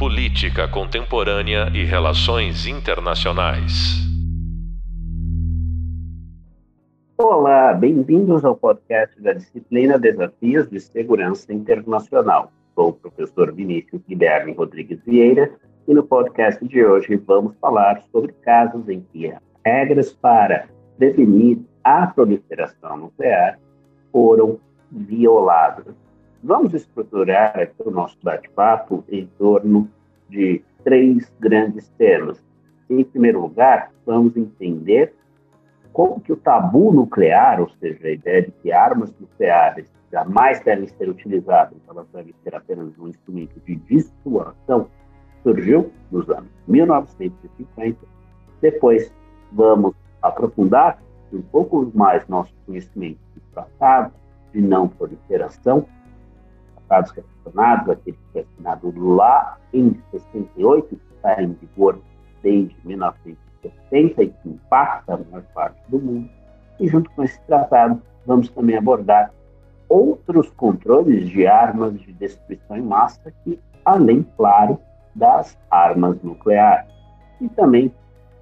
Política Contemporânea e Relações Internacionais. Olá, bem-vindos ao podcast da disciplina Desafios de Segurança Internacional. Sou o professor Vinícius Guilherme Rodrigues Vieira e no podcast de hoje vamos falar sobre casos em que regras para prevenir a proliferação nuclear foram violadas. Vamos estruturar aqui o nosso bate-papo em torno de três grandes temas. Em primeiro lugar, vamos entender como que o tabu nuclear, ou seja, a ideia de que armas nucleares jamais devem ser utilizadas, elas devem ser apenas um instrumento de dissuasão, surgiu nos anos 1950. Depois, vamos aprofundar um pouco mais nosso conhecimento dos tratados de não proliferação, tratados relacionados, aquele que foi assinado lá em 68, que está em vigor desde 1970 e que impacta a maior parte do mundo. E junto com esse tratado, vamos também abordar outros controles de armas de destruição em massa que, além, claro, das armas nucleares. E também,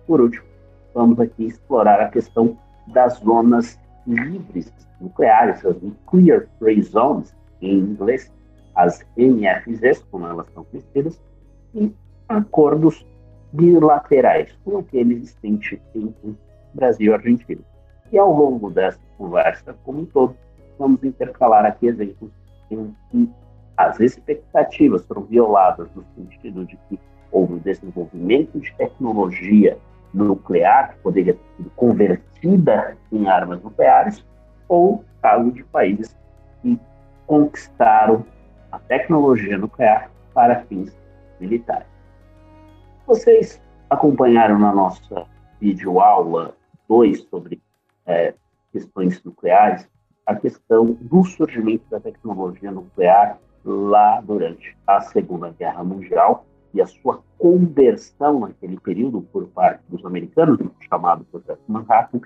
por último, vamos aqui explorar a questão das zonas livres nucleares, as Nuclear Free Zones, em inglês, as NFZs, como elas são conhecidas, e acordos bilaterais, como aquele existente entre Brasil e Argentina. E ao longo dessa conversa, como um todo, vamos intercalar aqui exemplos em que as expectativas foram violadas no sentido de que houve o desenvolvimento de tecnologia nuclear que poderia ter sido convertida em armas nucleares, ou caso de países que conquistaram a tecnologia nuclear para fins militares. Vocês acompanharam na nossa videoaula 2 sobre é, questões nucleares a questão do surgimento da tecnologia nuclear lá durante a Segunda Guerra Mundial e a sua conversão naquele período por parte dos americanos, chamado Processo Manhattan,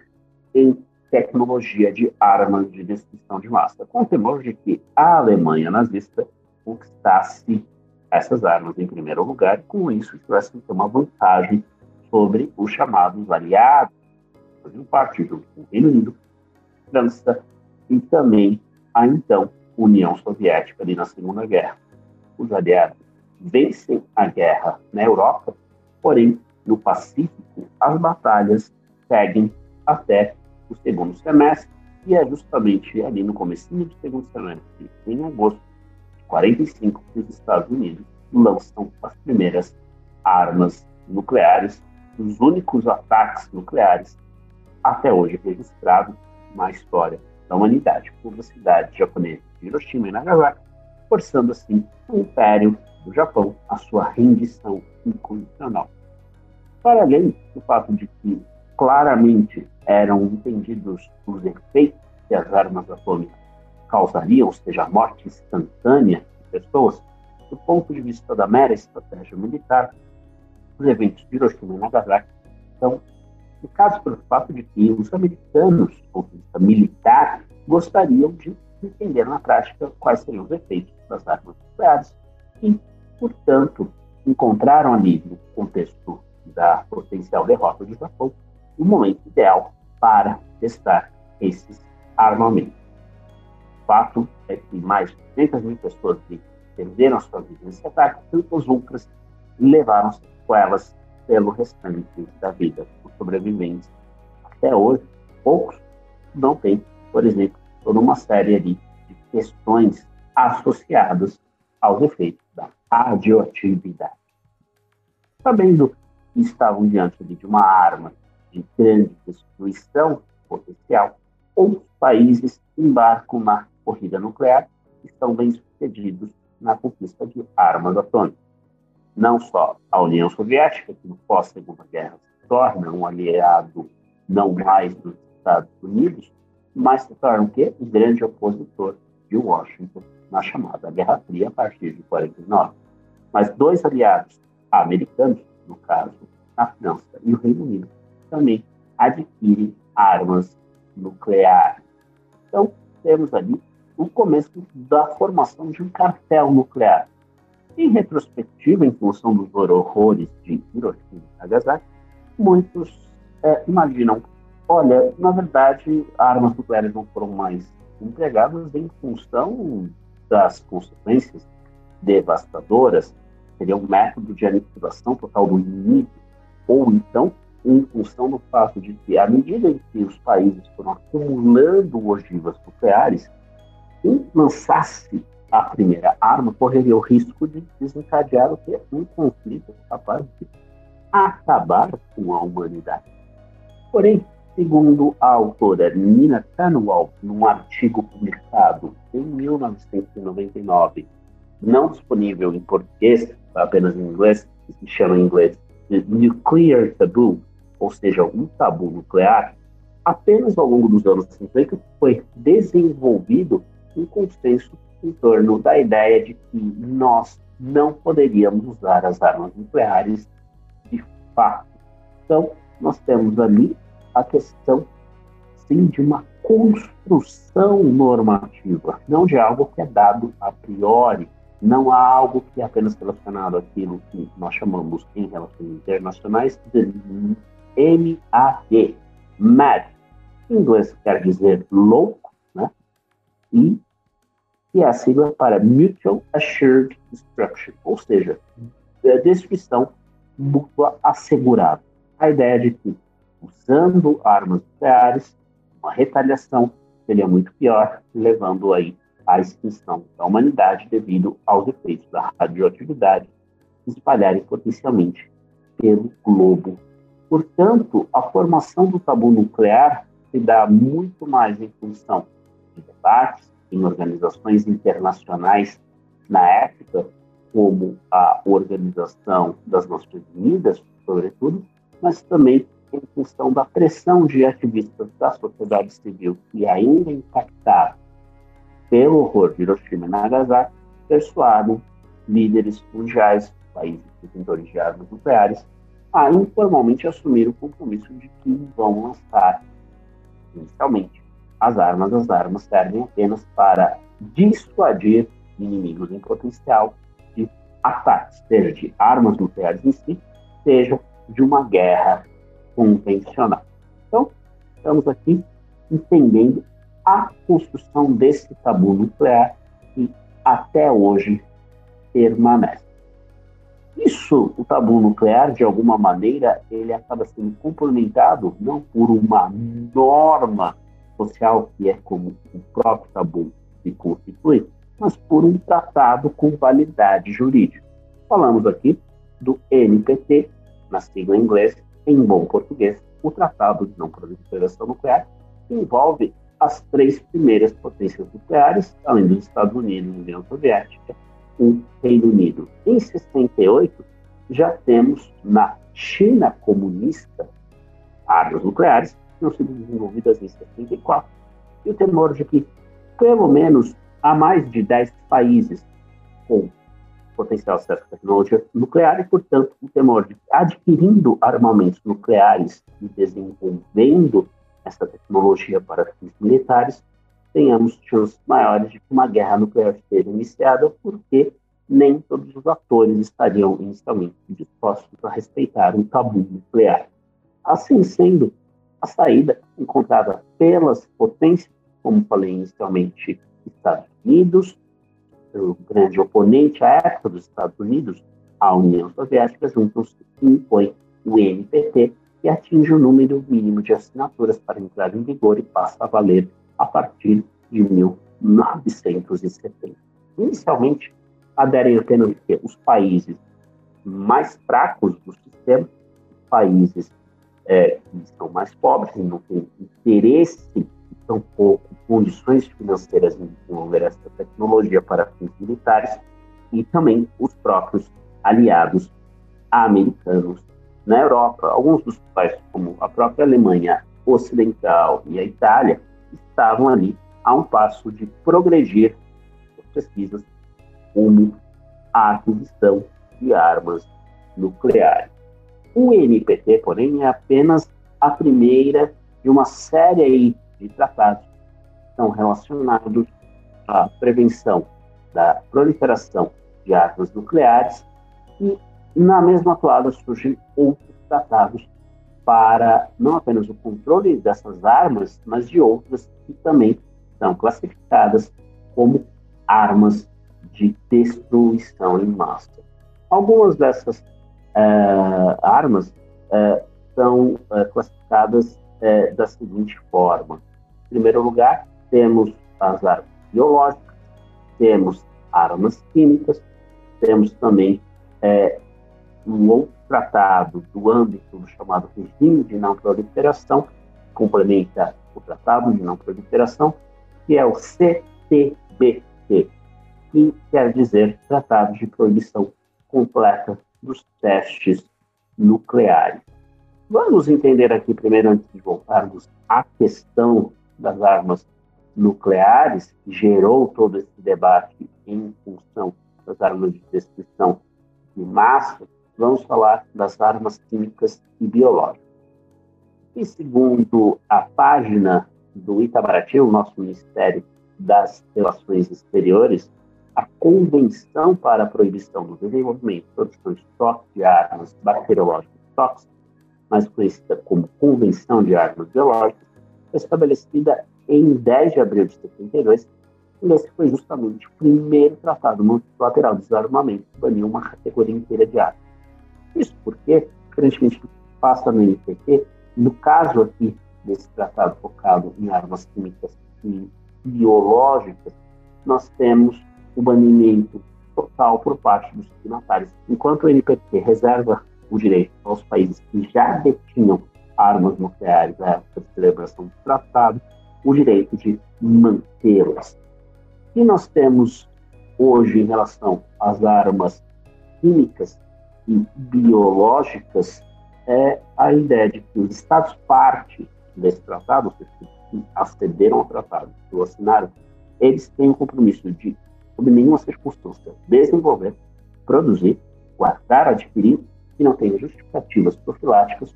em tecnologia de armas de destruição de massa, com o temor de que a Alemanha nazista conquistasse essas armas em primeiro lugar e, com isso, tivesse uma vantagem sobre os chamados aliados, fazendo parte junto com o Reino Unido, França e também a então União Soviética ali na Segunda Guerra. Os aliados vencem a guerra na Europa, porém, no Pacífico, as batalhas seguem até o segundo semestre, e é justamente ali no começo do segundo semestre, em agosto de 45, que os Estados Unidos lançam as primeiras armas nucleares, os únicos ataques nucleares até hoje registrados na história da humanidade, por a cidade japonesa de Hiroshima e Nagasaki, forçando assim o Império do Japão à sua rendição incondicional. Para além do fato de que claramente eram entendidos os efeitos que as armas atômicas causariam, ou seja, a morte instantânea de pessoas, do ponto de vista da mera estratégia militar, os eventos de Hiroshima e Nagasaki são explicados pelo fato de que os americanos, do ponto de vista militar, gostariam de entender na prática quais seriam os efeitos das armas nucleares e, portanto, encontraram ali, no contexto da potencial derrota do Japão, o momento ideal para testar esses armamentos. O fato é que mais de 200 mil pessoas perderam sua vida nesse ataque, tantas outras levaram sequelas pelo restante da vida. Os sobreviventes, até hoje, poucos não têm, por exemplo, toda uma série de questões associadas aos efeitos da radioatividade. Sabendo que estavam diante de uma arma de grande destruição potencial, outros países embarcam na corrida nuclear e estão bem-sucedidos na conquista de armas atômicas. Não só a União Soviética, que no pós-Segunda Guerra se torna um aliado não mais dos Estados Unidos, mas se torna o quê? Grande opositor de Washington na chamada Guerra Fria a partir de 49. Mas dois aliados americanos, no caso a França e o Reino Unido, também adquirem armas nucleares. Então, temos ali o começo da formação de um cartel nuclear. Em retrospectiva, em função dos horrores de Hiroshima e Nagasaki, muitos é, imaginam, olha, na verdade, armas nucleares não foram mais empregadas em função das consequências devastadoras, seria um método de aniquilação total do inimigo, ou então em função do fato de que, à medida em que os países foram acumulando ogivas nucleares, quem lançasse a primeira arma correria o risco de desencadear o que um conflito capaz de acabar com a humanidade. Porém, segundo a autora Nina Canwall, num artigo publicado em 1999, não disponível em português, apenas em inglês, que se chama em inglês Nuclear Taboo, ou seja, um tabu nuclear, apenas ao longo dos anos 50 foi desenvolvido um consenso em torno da ideia de que nós não poderíamos usar as armas nucleares de fato. Então, nós temos ali a questão, sim, de uma construção normativa, não de algo que é dado a priori, não há algo que é apenas relacionado àquilo que nós chamamos em relações internacionais de MAD, MAD. Em inglês quer dizer louco, né? E é a sigla para Mutual Assured Destruction, ou seja, destruição mútua assegurada. A ideia de que, usando armas nucleares, uma retaliação seria muito pior, levando aí à extinção da humanidade devido aos efeitos da radioatividade se espalharem potencialmente pelo globo. Portanto, a formação do tabu nuclear se dá muito mais em função de debates, em organizações internacionais na época, como a Organização das Nações Unidas, sobretudo, mas também em função da pressão de ativistas da sociedade civil que ainda impactaram pelo horror de Hiroshima e Nagasaki, persuadem líderes mundiais, países detentores de armas nucleares, a informalmente assumir o compromisso de que vão lançar, inicialmente, as armas, as armas servem apenas para dissuadir inimigos em potencial de ataques, seja de armas nucleares em si, seja de uma guerra convencional. Então, estamos aqui entendendo a construção desse tabu nuclear que até hoje permanece. Isso, o tabu nuclear, de alguma maneira, ele acaba sendo complementado não por uma norma social, que é como o próprio tabu se constitui, mas por um tratado com validade jurídica. Falamos aqui do NPT, na sigla em inglês, em bom português, o Tratado de Não Proliferação Nuclear, que envolve as três primeiras potências nucleares, além dos Estados Unidos e União Soviética, o Reino Unido. Em 68, já temos na China comunista armas nucleares, tinham sido desenvolvidas em 74, e o temor de que, pelo menos, há mais de 10 países com potencial acesso à tecnologia nuclear e, portanto, o temor de que, adquirindo armamentos nucleares e desenvolvendo essa tecnologia para fins militares, tenhamos chances maiores de que uma guerra nuclear seja iniciada, porque nem todos os atores estariam inicialmente dispostos a respeitar um tabu nuclear. Assim sendo, a saída encontrada pelas potências, como falei inicialmente, Estados Unidos, o grande oponente à época dos Estados Unidos, a União Soviética, juntam-se e impõe o NPT, que atinge o número mínimo de assinaturas para entrar em vigor e passa a valer a partir de 1970. Inicialmente, aderem apenas os países mais fracos do sistema, países é, que são mais pobres e não têm interesse tampouco condições financeiras em desenvolver essa tecnologia para fins militares, e também os próprios aliados americanos na Europa. Alguns dos países, como a própria Alemanha Ocidental e a Itália, estavam ali a um passo de progredir as pesquisas como a aquisição de armas nucleares. O NPT, porém, é apenas a primeira de uma série de tratados que estão relacionados à prevenção da proliferação de armas nucleares e na mesma toada surgem outros tratados para não apenas o controle dessas armas, mas de outras que também são classificadas como armas de destruição em massa. Algumas dessas uh, armas uh, são uh, classificadas da seguinte forma: em primeiro lugar, temos as armas biológicas, temos armas químicas, temos também um outro tratado do âmbito do chamado regime de não proliferação, complementa o Tratado de Não Proliferação, que é o CTBT, que quer dizer Tratado de Proibição Completa dos Testes Nucleares. Vamos entender aqui primeiro, antes de voltarmos à questão das armas nucleares, que gerou todo esse debate em função das armas de destruição de massa, vamos falar das armas químicas e biológicas. E segundo a página do Itamaraty, o nosso Ministério das Relações Exteriores, a Convenção para a Proibição do Desenvolvimento Produção Estoque de Armas Bacteriológicas Tóxicas, mais conhecida como Convenção de Armas Biológicas, foi estabelecida em 10 de abril de 72, e esse foi justamente o primeiro tratado multilateral de desarmamento que baniu uma categoria inteira de armas. Isso porque, que passa no NPT, no caso aqui desse tratado focado em armas químicas e biológicas, nós temos o banimento total por parte dos signatários. Enquanto o NPT reserva o direito aos países que já detinham armas nucleares à época de celebração do tratado, o direito de mantê-las. E nós temos hoje em relação às armas químicas e biológicas é a ideia de que os Estados parte desse tratado, que acederam ao tratado, que o assinaram, eles têm o compromisso de, sob nenhuma circunstância, desenvolver, produzir, guardar, adquirir que não tenham justificativas profiláticas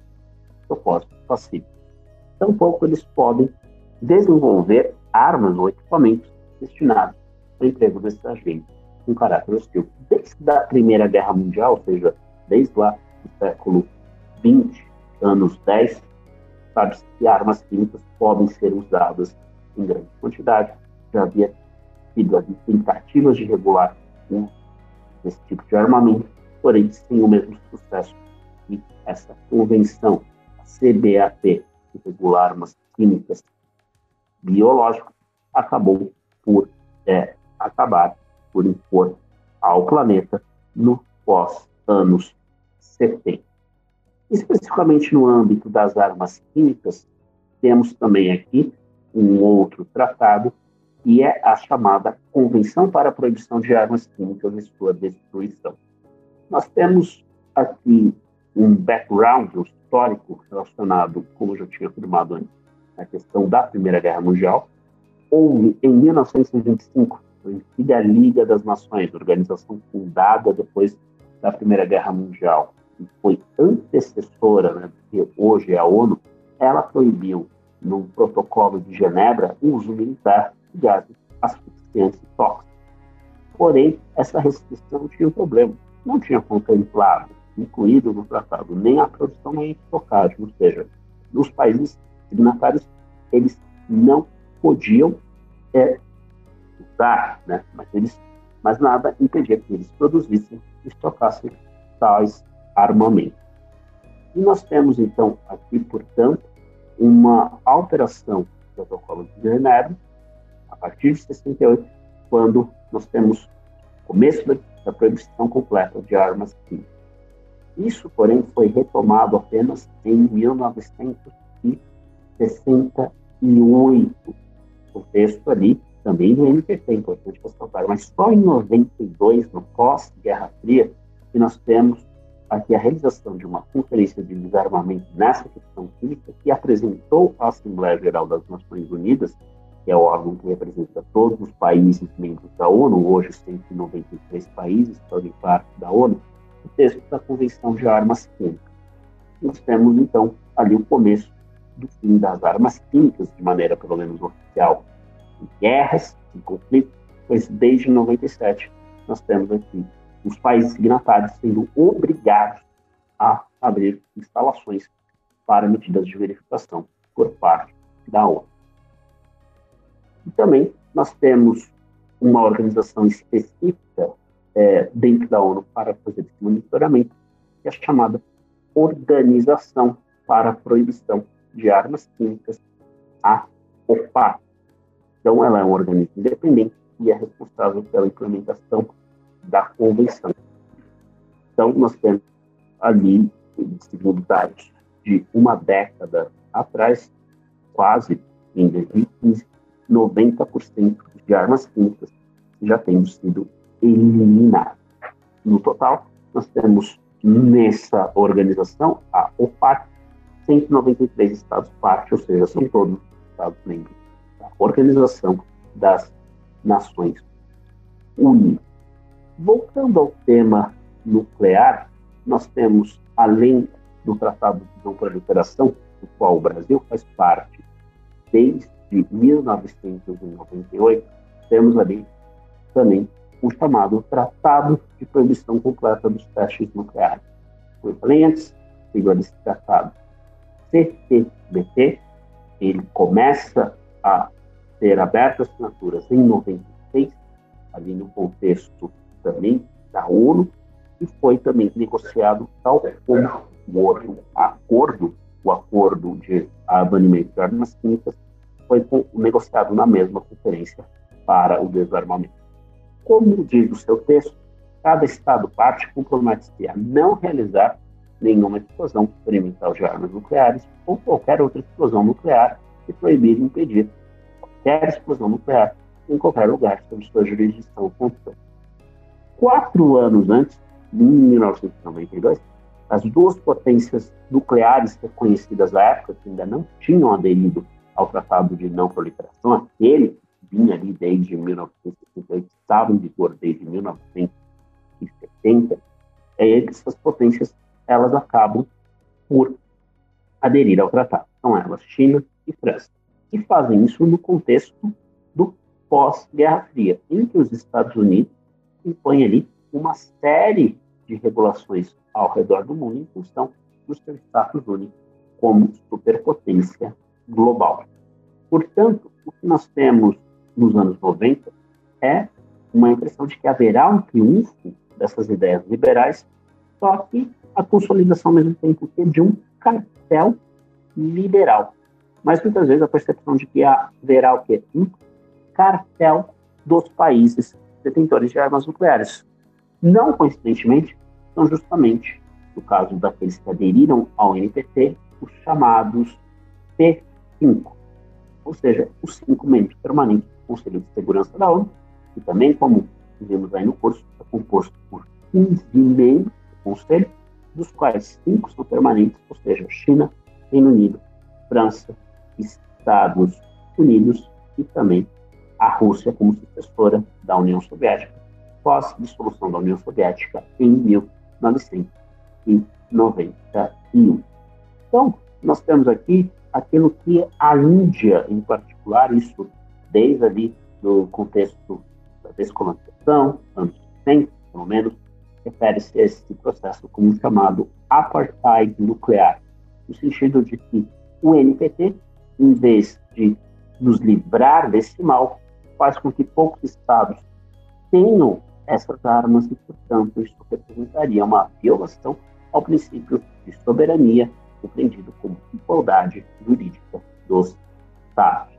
propósitos pacíficos. Tampouco eles podem desenvolver armas ou equipamentos destinados ao emprego desses agentes com caráter hostil. Desde a Primeira Guerra Mundial, ou seja, desde lá do século 20, anos 10, sabe que armas químicas podem ser usadas em grande quantidade. Já havia tido ali tentativas de regular esse tipo de armamento, porém sem o mesmo sucesso que essa convenção, a CBAP, que regula armas químicas biológicas, acabou por é, acabar por impor ao planeta no pós-anos 70. Especificamente no âmbito das armas químicas, temos também aqui um outro tratado, que é a chamada Convenção para a Proibição de Armas Químicas e Sua Destruição. Nós temos aqui um background histórico relacionado, como eu já tinha afirmado antes, à questão da Primeira Guerra Mundial. Houve, em 1925, a antiga Liga das Nações, organização fundada depois da Primeira Guerra Mundial, que foi antecessora né, que hoje é a ONU, ela proibiu, no protocolo de Genebra, o uso militar de gases asfixiantes e tóxicos. Porém, essa restrição tinha um problema. Não tinha contemplado, incluído no tratado, nem a produção nem a estocagem, ou seja, os países signatários, eles não podiam é, usar, né? mas, eles, mas nada impedia que eles produzissem e estocassem tais armamentos. E nós temos, então, aqui, portanto, uma alteração do protocolo de Genebra, a partir de 68, quando nós temos o começo da, da proibição completa de armas químicas. Isso, porém, foi retomado apenas em 1968. O texto ali também do MPT, importante ressaltar, mas só em 92, no pós-Guerra Fria, que nós temos aqui a realização de uma conferência de desarmamento nessa questão química que apresentou à Assembleia Geral das Nações Unidas, que é o órgão que representa todos os países membros da ONU, hoje 193 países fazem parte da ONU, o texto da Convenção de Armas Químicas. Nós temos, então, ali o começo do fim das armas químicas, de maneira pelo menos oficial, em guerras, em conflitos, pois desde 97 nós temos aqui os países signatários sendo obrigados a abrir instalações para medidas de verificação por parte da ONU. E também nós temos uma organização específica é, dentro da ONU para fazer esse monitoramento, que é chamada Organização para a Proibição de Armas Químicas, a OPAC. Então, ela é um organismo independente e é responsável pela implementação da convenção. Então, nós temos ali, segundo dados de uma década atrás, quase em 2015, 90% de armas químicas já têm sido eliminadas. No total, nós temos nessa organização, a OPAC, 193 estados parte, ou seja, são todos os estados membros da Organização das Nações Unidas. Voltando ao tema nuclear, nós temos, além do Tratado de Não Proliferação, do qual o Brasil faz parte desde 1998, temos ali também o chamado Tratado de Proibição Completa dos Testes Nucleares. Foi falei antes, sigla desse tratado CTBT, ele começa a ser aberto assinaturas em 96, ali no contexto também da ONU, e foi também negociado tal como o outro acordo, o acordo de abanimento de armas químicas, foi negociado na mesma conferência para o desarmamento. Como diz o seu texto, cada Estado parte compromete-se a não realizar nenhuma explosão experimental de armas nucleares ou qualquer outra explosão nuclear e proibir e impedir qualquer explosão nuclear em qualquer lugar sob sua jurisdição ou controle. Quatro anos antes, em 1992, as duas potências nucleares reconhecidas à época, que ainda não tinham aderido ao Tratado de Não Proliferação, aquele vinha ali desde 1968, estava em vigor desde 1970, é, essas potências elas acabam por aderir ao tratado. São elas China e França. E fazem isso no contexto do pós-Guerra Fria, em que os Estados Unidos impõem ali uma série de regulações ao redor do mundo em função do seu status único como superpotência global. Portanto, o que nós temos nos anos 90 é uma impressão de que haverá um triunfo dessas ideias liberais, só que a consolidação ao mesmo tempo que de um cartel liberal. Mas muitas vezes a percepção de que haverá o quê? Um cartel dos países detentores de armas nucleares. Não coincidentemente, são justamente, no caso daqueles que aderiram ao NPT, os chamados P5, ou seja, os cinco membros permanentes do Conselho de Segurança da ONU, que também, como vimos aí no curso, é composto por 15 membros do Conselho, dos quais cinco são permanentes, ou seja, China, Reino Unido, França, Estados Unidos e também a Rússia como sucessora da União Soviética, pós dissolução da União Soviética em 1991. Então, nós temos aqui aquilo que a Índia, em particular, isso desde ali do contexto da descolonização, anos 100, pelo menos, refere-se a esse processo como chamado apartheid nuclear, no sentido de que o NPT, em vez de nos livrar desse mal, faz com que poucos estados tenham essas armas e, portanto, isso representaria uma violação ao princípio de soberania, compreendido como igualdade jurídica dos estados.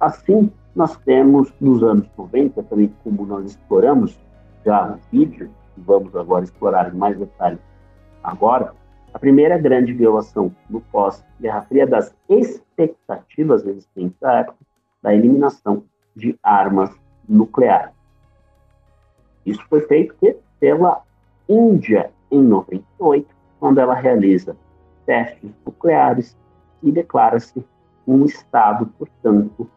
Assim, nós temos nos anos 90, também como nós exploramos já no vídeo, e vamos agora explorar em mais detalhes agora, a primeira grande violação no pós-Guerra Fria das expectativas existentes à época da eliminação de armas nucleares. Isso foi feito pela Índia em 98, quando ela realiza testes nucleares e declara-se um Estado, portanto,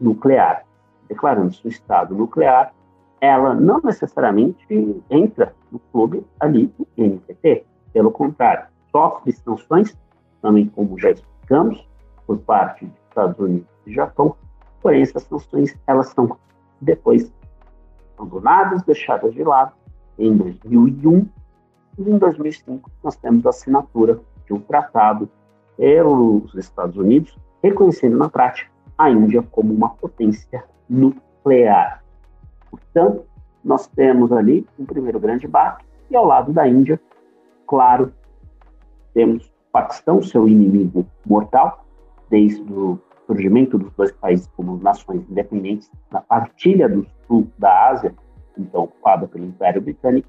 nuclear. Declarando-se um Estado nuclear, ela não necessariamente entra no clube ali do NPT. Pelo contrário, sofre sanções, também como já explicamos, por parte dos Estados Unidos e Japão, porém essas sanções elas são depois abandonadas, deixadas de lado em 2001 e em 2005 nós temos a assinatura de um tratado pelos Estados Unidos reconhecendo na prática a Índia como uma potência nuclear. Portanto, nós temos ali um primeiro grande barco e ao lado da Índia, claro, temos o Paquistão, seu inimigo mortal, desde o surgimento dos dois países como nações independentes na partilha do sul da Ásia, então ocupada pelo Império Britânico,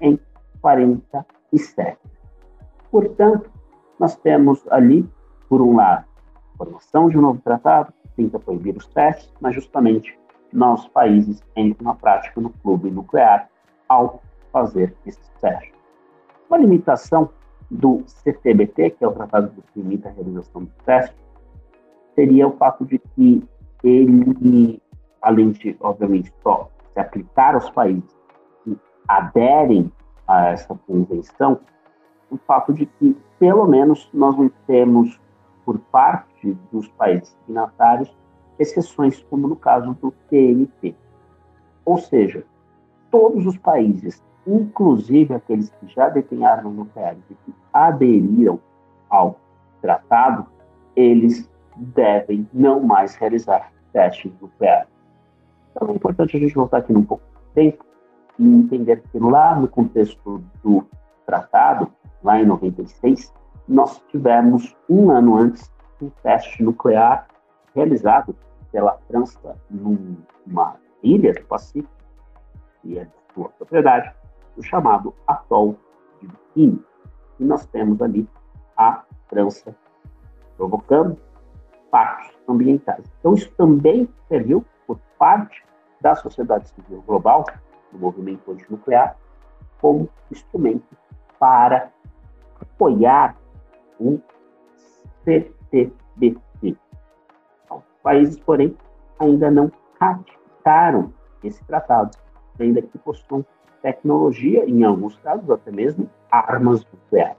em 47. Portanto, nós temos ali, por um lado, a formação de um novo tratado, tenta proibir os testes, mas justamente nossos países entram na prática no clube nuclear ao fazer esses testes. Uma limitação do CTBT, que é o tratado que limita a realização dos testes, seria o fato de que ele, além de, obviamente, só se aplicar aos países que aderem a essa convenção, o fato de que, pelo menos, nós não temos, por parte dos países signatários, exceções, como no caso do TNP. Ou seja, todos os países, inclusive aqueles que já detêm armas nucleares e que aderiram ao tratado, eles devem não mais realizar testes nucleares. Então é importante a gente voltar aqui num pouco de tempo e entender que lá no contexto do tratado, lá em 96, nós tivemos um ano antes um teste nuclear realizado pela França numa ilha do Pacífico, que é de sua propriedade, o chamado atol de Bikini. E nós temos ali a França provocando impactos ambientais. Então, isso também serviu por parte da sociedade civil global, do movimento antinuclear, como instrumento para apoiar o CTBT. Então, países, porém, ainda não ratificaram esse tratado, ainda que possuam tecnologia, em alguns casos até mesmo armas nucleares.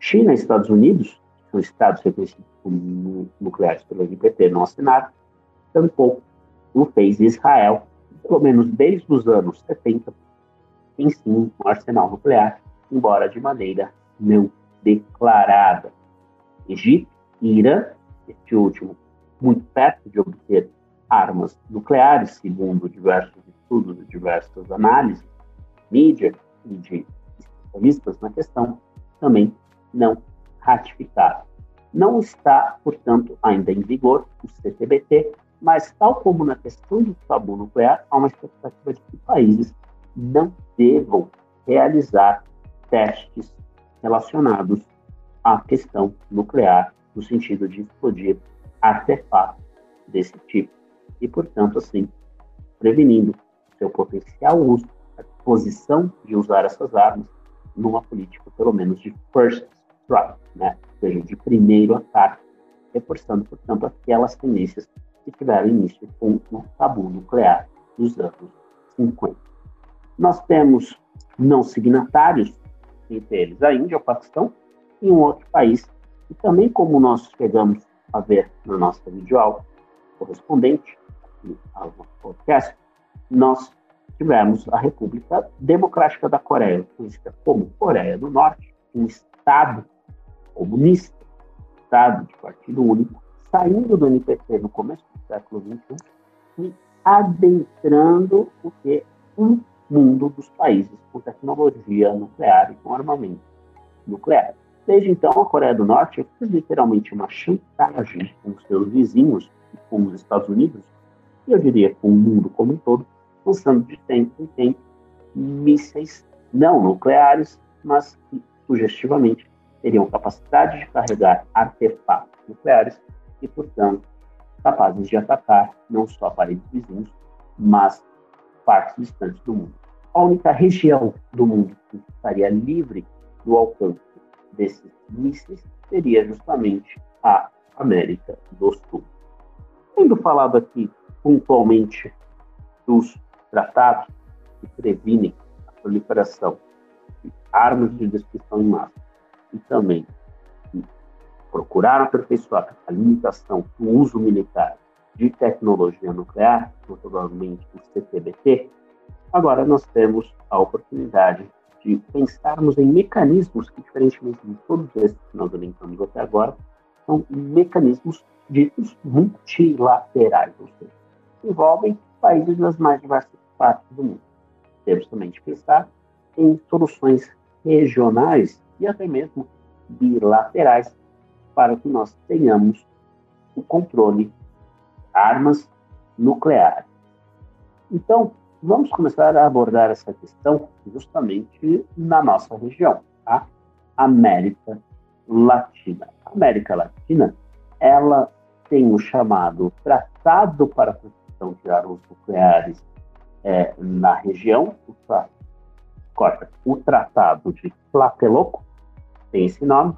China e Estados Unidos são estados reconhecidos como nucleares pelo NPT não assinaram, tampouco o fez Israel, pelo menos desde os anos 70, tem sim um arsenal nuclear, embora de maneira não declarada. Egito e Irã, este último muito perto de obter armas nucleares, segundo diversos estudos e diversas análises, mídia e de especialistas na questão, também não ratificado. Não está, portanto, ainda em vigor o CTBT, mas, tal como na questão do tabu nuclear, há uma expectativa de que países não devam realizar testes relacionados à questão nuclear, no sentido de explodir artefatos desse tipo. E, portanto, assim, prevenindo seu potencial uso, a disposição de usar essas armas numa política, pelo menos, de first strike, né? ou seja, de primeiro ataque, reforçando, portanto, aquelas tendências que tiveram início com o tabu nuclear dos anos 50. Nós temos não signatários, entre eles a Índia, o Paquistão, e um outro país, e também como nós chegamos a ver na nossa videoaula correspondente ao podcast, nós tivemos a República Democrática da Coreia, conhecida como Coreia do Norte, um Estado comunista, Estado de partido único, saindo do NPT no começo do século XXI e adentrando o que um mundo dos países com tecnologia nuclear e com armamento nuclear. Desde então, a Coreia do Norte fez literalmente uma chantagem com seus vizinhos com os Estados Unidos, e eu diria com o mundo como um todo, lançando de tempo em tempo mísseis não nucleares, mas que sugestivamente teriam capacidade de carregar artefatos nucleares e, portanto, capazes de atacar não só países vizinhos, mas partes distantes do mundo. A única região do mundo que estaria livre do alcance desses mísseis seria justamente a América do Sul. Tendo falado aqui pontualmente dos tratados que previnem a proliferação armas de destruição em massa e também procurar aperfeiçoar a limitação do uso militar de tecnologia nuclear, provavelmente o CTBT, Agora nós temos a oportunidade de pensarmos em mecanismos que, diferentemente de todos esses que nós orientamos até agora, são mecanismos ditos multilaterais, ou seja, envolvem países das mais diversas partes do mundo. Temos também de pensar em soluções regionais e até mesmo bilaterais para que nós tenhamos o controle de armas nucleares. Então, vamos começar a abordar essa questão justamente na nossa região, a América Latina. A América Latina, ela tem o chamado Tratado para a Proteção de Armas Nucleares é, na região, o, o Tratado de Tlatelolco, tem esse nome,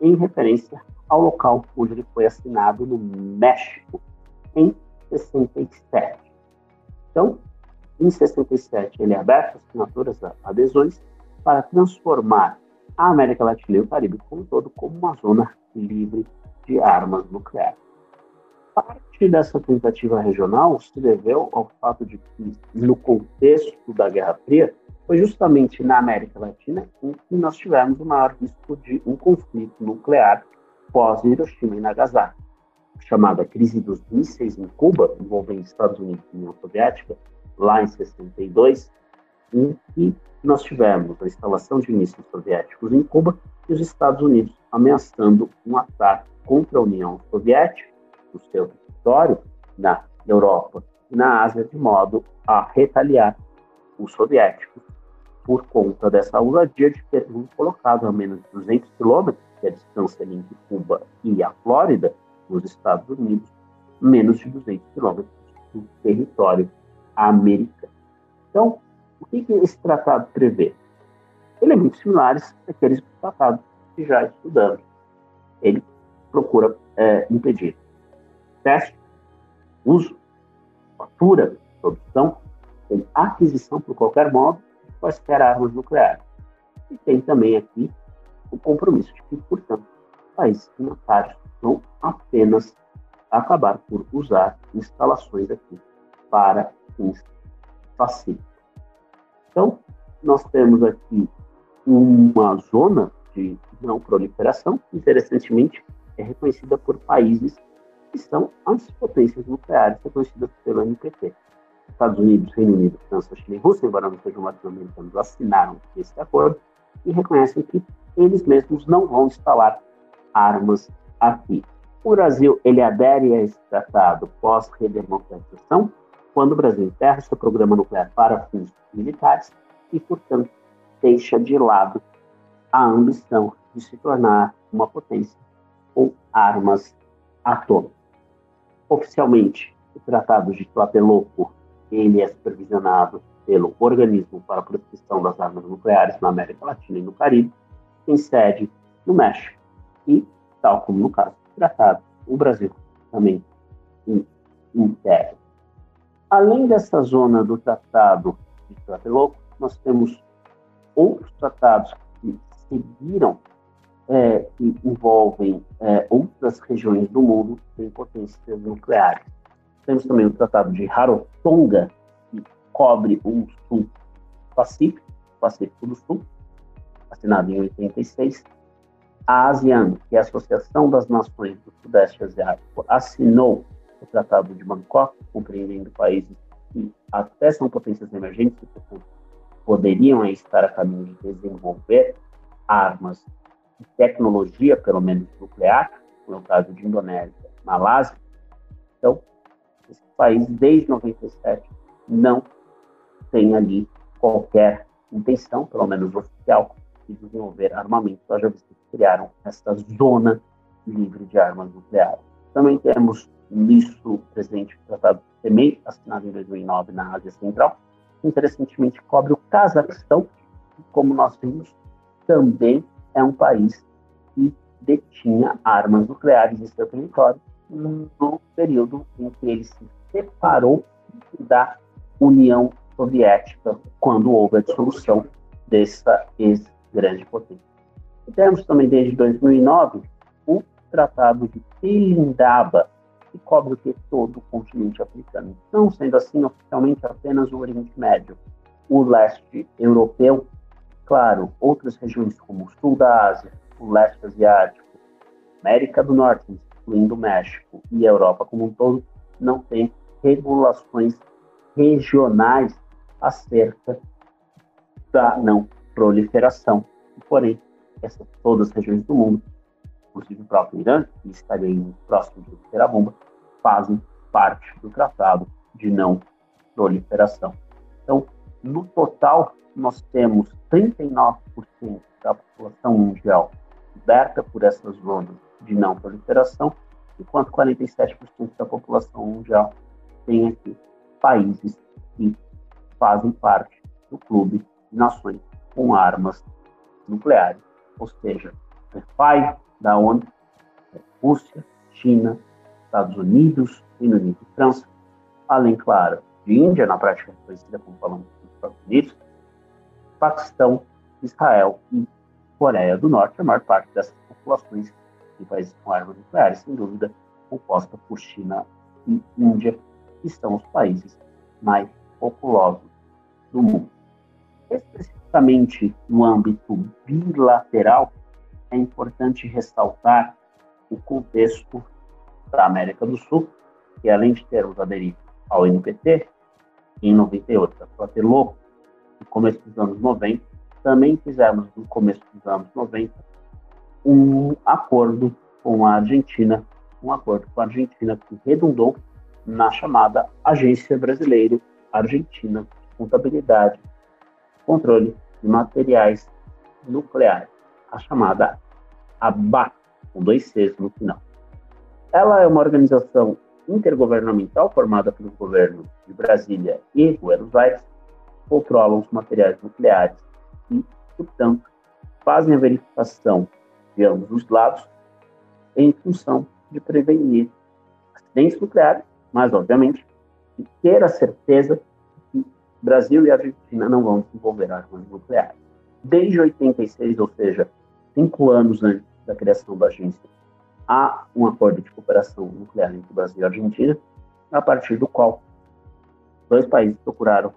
em referência ao local onde ele foi assinado no México, em 67. Então, em 67, ele é aberto às assinaturas, adesões, para transformar a América Latina e o Caribe como um todo como uma zona livre de armas nucleares. Parte dessa tentativa regional se deveu ao fato de que, no contexto da Guerra Fria, foi justamente na América Latina em que nós tivemos o maior risco de um conflito nuclear pós Hiroshima e Nagasaki. Chamada crise dos mísseis em Cuba, envolvendo Estados Unidos e União Soviética, lá em 62, em que nós tivemos a instalação de mísseis soviéticos em Cuba e os Estados Unidos ameaçando um ataque contra a União Soviética, no seu território, na Europa e na Ásia, de modo a retaliar os soviéticos por conta dessa ousadia de ter colocado a menos de 200 quilômetros, que é a distância entre Cuba e a Flórida, nos Estados Unidos, menos de 200 quilômetros do território América. Então, o que, que esse tratado prevê? Elementos similares àqueles tratados que já estudamos. Ele procura é, impedir teste, uso, fatura, produção, aquisição por qualquer modo quaisquer armas nucleares. E tem também aqui o compromisso de que, portanto, países signatários vão apenas acabar por usar instalações aqui para fins pacíficos. Então, nós temos aqui uma zona de não proliferação, que interessantemente é reconhecida por países que são as potências nucleares reconhecidas pelo NPT. Estados Unidos, Reino Unido, França, Chile e Rússia, embora não sejam latino-americanos, assinaram esse acordo e reconhecem que eles mesmos não vão instalar armas aqui. O Brasil ele adere a esse tratado pós-redemocratização quando o Brasil enterra seu programa nuclear para fins militares e, portanto, deixa de lado a ambição de se tornar uma potência com armas atômicas. Oficialmente, o Tratado de Tlatelolco ele é supervisionado pelo Organismo para a Proteção das Armas Nucleares na América Latina e no Caribe, tem sede no México. E, tal como no caso do tratado, o Brasil também integra. Além dessa zona do Tratado de Tlatelolco, nós temos outros tratados que seguiram, é, que envolvem é, outras regiões do mundo que têm potências nucleares. Temos também o Tratado de Rarotonga, que cobre o Sul Pacífico, Pacífico do Sul, assinado em 86. A ASEAN, que é a Associação das Nações do Sudeste Asiático, assinou o Tratado de Bangkok, compreendendo países que até são potências emergentes, portanto, poderiam estar a caminho de desenvolver armas e tecnologia, pelo menos nuclear, no caso de Indonésia, Malásia. Então, esse país, desde 97, não tem ali qualquer intenção, pelo menos oficial, de desenvolver armamento. Já visto que criaram essa zona livre de armas nucleares. Também temos nisso presente o Tratado também assinado em 2009 na Ásia Central. Interessantemente, cobre o Cazaquistão, que, como nós vimos, também é um país que detinha armas nucleares em seu território no período em que ele se separou da União Soviética, quando houve a dissolução dessa ex-grande potência. E temos também, desde 2009, o Tratado de Pilindaba, que cobre o que todo o continente africano. Não sendo assim, oficialmente apenas o Oriente Médio, o leste europeu, claro, outras regiões como o sul da Ásia, o leste asiático, América do Norte, incluindo o México e a Europa como um todo, não tem regulações regionais acerca da não proliferação. Porém, essas todas as regiões do mundo, inclusive o próprio Irã, que estaria próximo de ter a bomba, fazem parte do tratado de não proliferação. Então, no total, nós temos 39% da população mundial coberta por essas zonas de não proliferação, enquanto 47% da população mundial tem aqui países que fazem parte do clube de nações com armas nucleares, ou seja, o pai da ONU é Rússia, China, Estados Unidos, Reino Unido e França, além, claro, de Índia, na prática conhecida como falamos dos Estados Unidos, Paquistão, Israel e Coreia do Norte, a maior parte dessas populações países com armas nucleares, sem dúvida, composta por China e Índia, que são os países mais populosos do mundo. Especificamente no âmbito bilateral, é importante ressaltar o contexto da América do Sul, que além de termos aderido ao NPT, em 98, a Fratello, no começo dos anos 90, também fizemos no começo dos anos 90 um acordo com a Argentina, um acordo com a Argentina que redundou na chamada Agência Brasileira Argentina de Contabilidade Controle de Materiais Nucleares, a chamada ABAC, com dois Cs no final. Ela é uma organização intergovernamental formada pelos governos de Brasília e Buenos Aires, controlam os materiais nucleares e, portanto, fazem a verificação de ambos os lados em função de prevenir acidentes nucleares, mas, obviamente, de ter a certeza que Brasil e Argentina não vão desenvolver armas nucleares. Desde 86, ou seja, cinco anos antes da criação da agência, há um acordo de cooperação nuclear entre Brasil e Argentina, a partir do qual dois países procuraram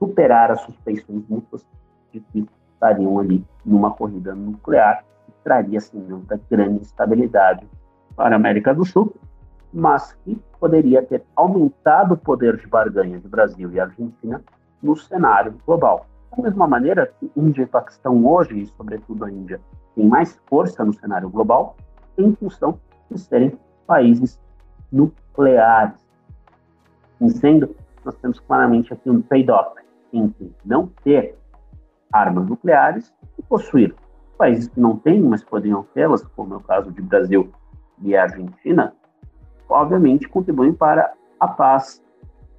superar as suspeições mútuas de que estariam ali numa corrida nuclear traria, sem dúvida, grande estabilidade para a América do Sul, mas que poderia ter aumentado o poder de barganha de Brasil e Argentina no cenário global. Da mesma maneira que Índia e Paquistão hoje, e sobretudo a Índia, têm mais força no cenário global, em função de serem países nucleares. E sendo, nós temos claramente aqui um trade-off entre não ter armas nucleares e possuir. Países que não têm, mas poderiam tê-las, como é o caso de Brasil e Argentina, obviamente contribuem para a paz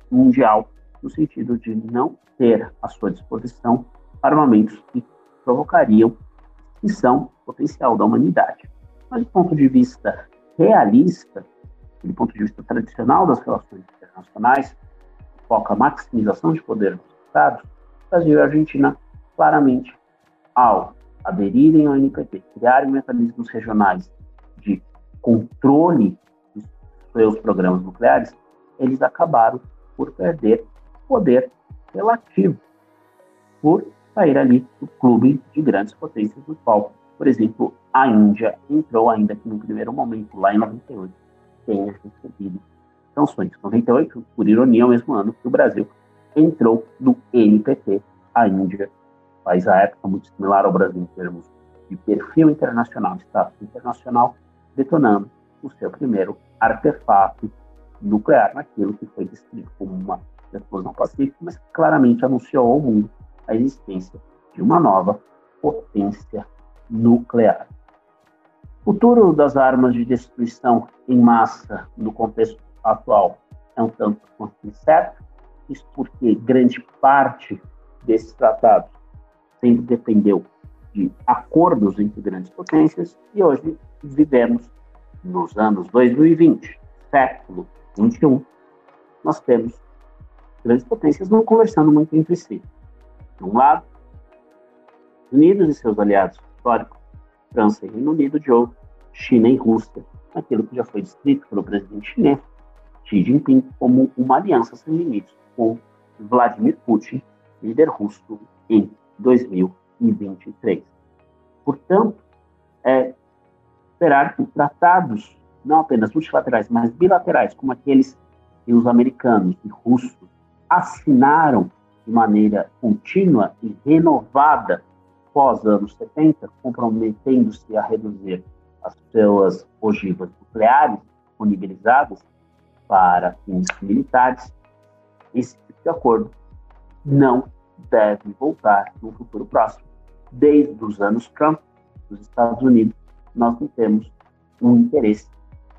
mundial, no sentido de não ter à sua disposição armamentos que provocariam extinção potencial da humanidade. Mas do ponto de vista realista, do ponto de vista tradicional das relações internacionais, foca a maximização de poder dos Estados, Brasil e Argentina claramente, ao aderirem ao NPT, criarem mecanismos regionais de controle dos seus programas nucleares, eles acabaram por perder poder relativo, por sair ali do clube de grandes potências do qual, por exemplo, a Índia entrou ainda que no primeiro momento, lá em 98, tenha recebido sanções. 98, por ironia, é o mesmo ano que o Brasil entrou no NPT, a Índia país à época muito similar ao Brasil em termos de perfil internacional, status internacional, detonando o seu primeiro artefato nuclear naquilo que foi descrito como uma explosão pacífica, mas claramente anunciou ao mundo a existência de uma nova potência nuclear. O futuro das armas de destruição em massa no contexto atual é um tanto quanto incerto, isso porque grande parte desses tratados sempre dependeu de acordos entre grandes potências e hoje vivemos nos anos 2020, século 21, nós temos grandes potências não conversando muito entre si. De um lado, Unidos e seus aliados históricos, França e Reino Unido, de outro, China e Rússia, aquilo que já foi descrito pelo presidente chinês Xi Jinping como uma aliança sem limites com Vladimir Putin líder russo em 2023. Portanto, é esperar que tratados, não apenas multilaterais, mas bilaterais, como aqueles que os americanos e russos assinaram de maneira contínua e renovada pós anos 70, comprometendo-se a reduzir as suas ogivas nucleares disponibilizadas para fins militares, esse tipo de acordo não deve voltar no futuro próximo. Desde os anos Trump, dos Estados Unidos, nós não temos um interesse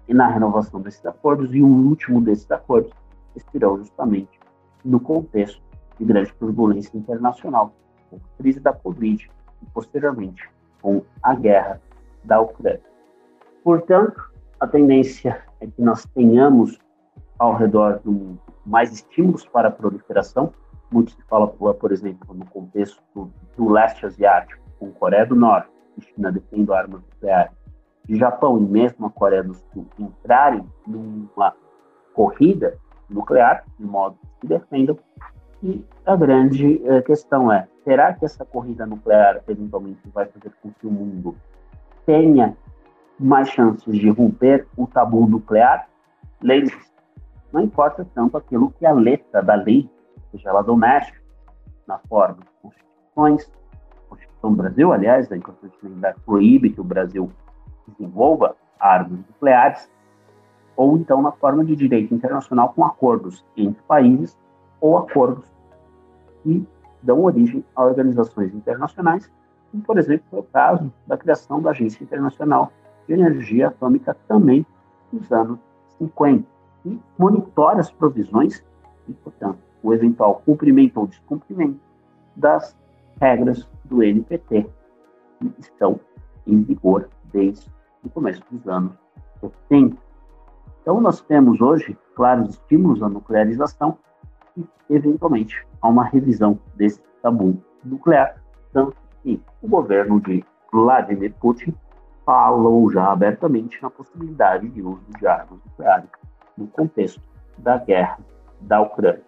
na renovação desses acordos e o último desses acordos expirou justamente no contexto de grande turbulência internacional, com a crise da Covid e, posteriormente, com a guerra da Ucrânia. Portanto, a tendência é que nós tenhamos ao redor do mundo mais estímulos para a proliferação. Muito se fala, por exemplo, no contexto do, leste asiático, com Coreia do Norte e China detendo armas nucleares, de Japão e mesmo a Coreia do Sul entrarem numa corrida nuclear, de modo que defendam. E a grande eh, questão é: será que essa corrida nuclear eventualmente vai fazer com que o mundo tenha mais chances de romper o tabu nuclear? Lembre-se, não importa tanto aquilo que a letra da lei, seja ela doméstica, na forma de constituições, a Constituição do Brasil, aliás, é importante lembrar, proíbe que o Brasil desenvolva armas nucleares, ou então na forma de direito internacional com acordos entre países ou acordos que dão origem a organizações internacionais, como, por exemplo, é o caso da criação da Agência Internacional de Energia Atômica também nos anos 50, e monitora as provisões e, portanto, o eventual cumprimento ou descumprimento das regras do NPT, que estão em vigor desde o começo dos anos 70. Então, nós temos hoje claros estímulos à nuclearização e, eventualmente, a uma revisão desse tabu nuclear, tanto que o governo de Vladimir Putin falou já abertamente na possibilidade de uso de armas nucleares no contexto da guerra da Ucrânia.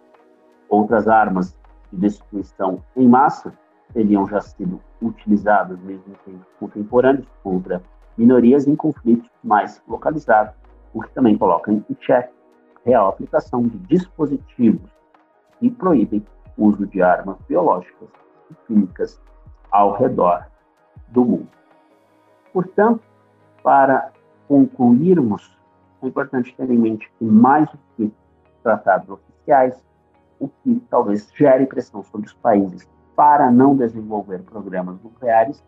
Outras armas de destruição em massa teriam já sido utilizadas mesmo em contemporâneos contra minorias em conflitos mais localizados, o que também coloca em xeque a real aplicação de dispositivos que proíbem o uso de armas biológicas e químicas ao redor do mundo. Portanto, para concluirmos, é importante ter em mente que mais do que tratados oficiais, o que talvez gere pressão sobre os países para não desenvolver programas nucleares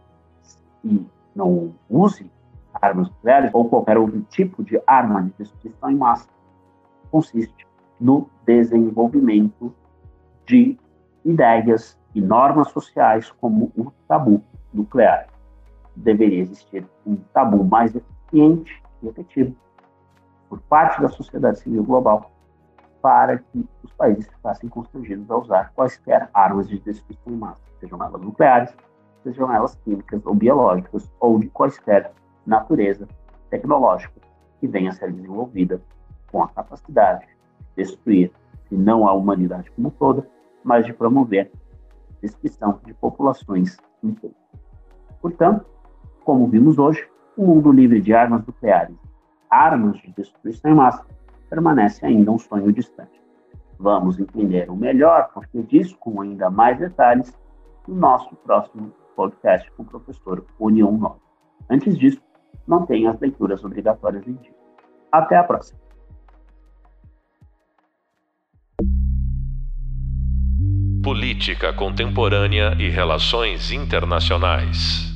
e não use armas nucleares ou qualquer outro tipo de arma de destruição em massa, consiste no desenvolvimento de ideias e normas sociais como o tabu nuclear. Deveria existir um tabu mais eficiente e efetivo por parte da sociedade civil global para que os países ficassem constrangidos a usar quaisquer armas de destruição em massa, sejam elas nucleares, sejam elas químicas ou biológicas, ou de quaisquer natureza tecnológica que venha a ser desenvolvida com a capacidade de destruir, se não a humanidade como toda, mas de promover a destruição de populações inteiras. Portanto, como vimos hoje, um mundo livre de armas nucleares, armas de destruição em massa, permanece ainda um sonho distante. Vamos entender o melhor porque disso com ainda mais detalhes no nosso próximo podcast com o professor União 9. Antes disso, mantenha as leituras obrigatórias em dia. Até a próxima! Política Contemporânea e Relações Internacionais.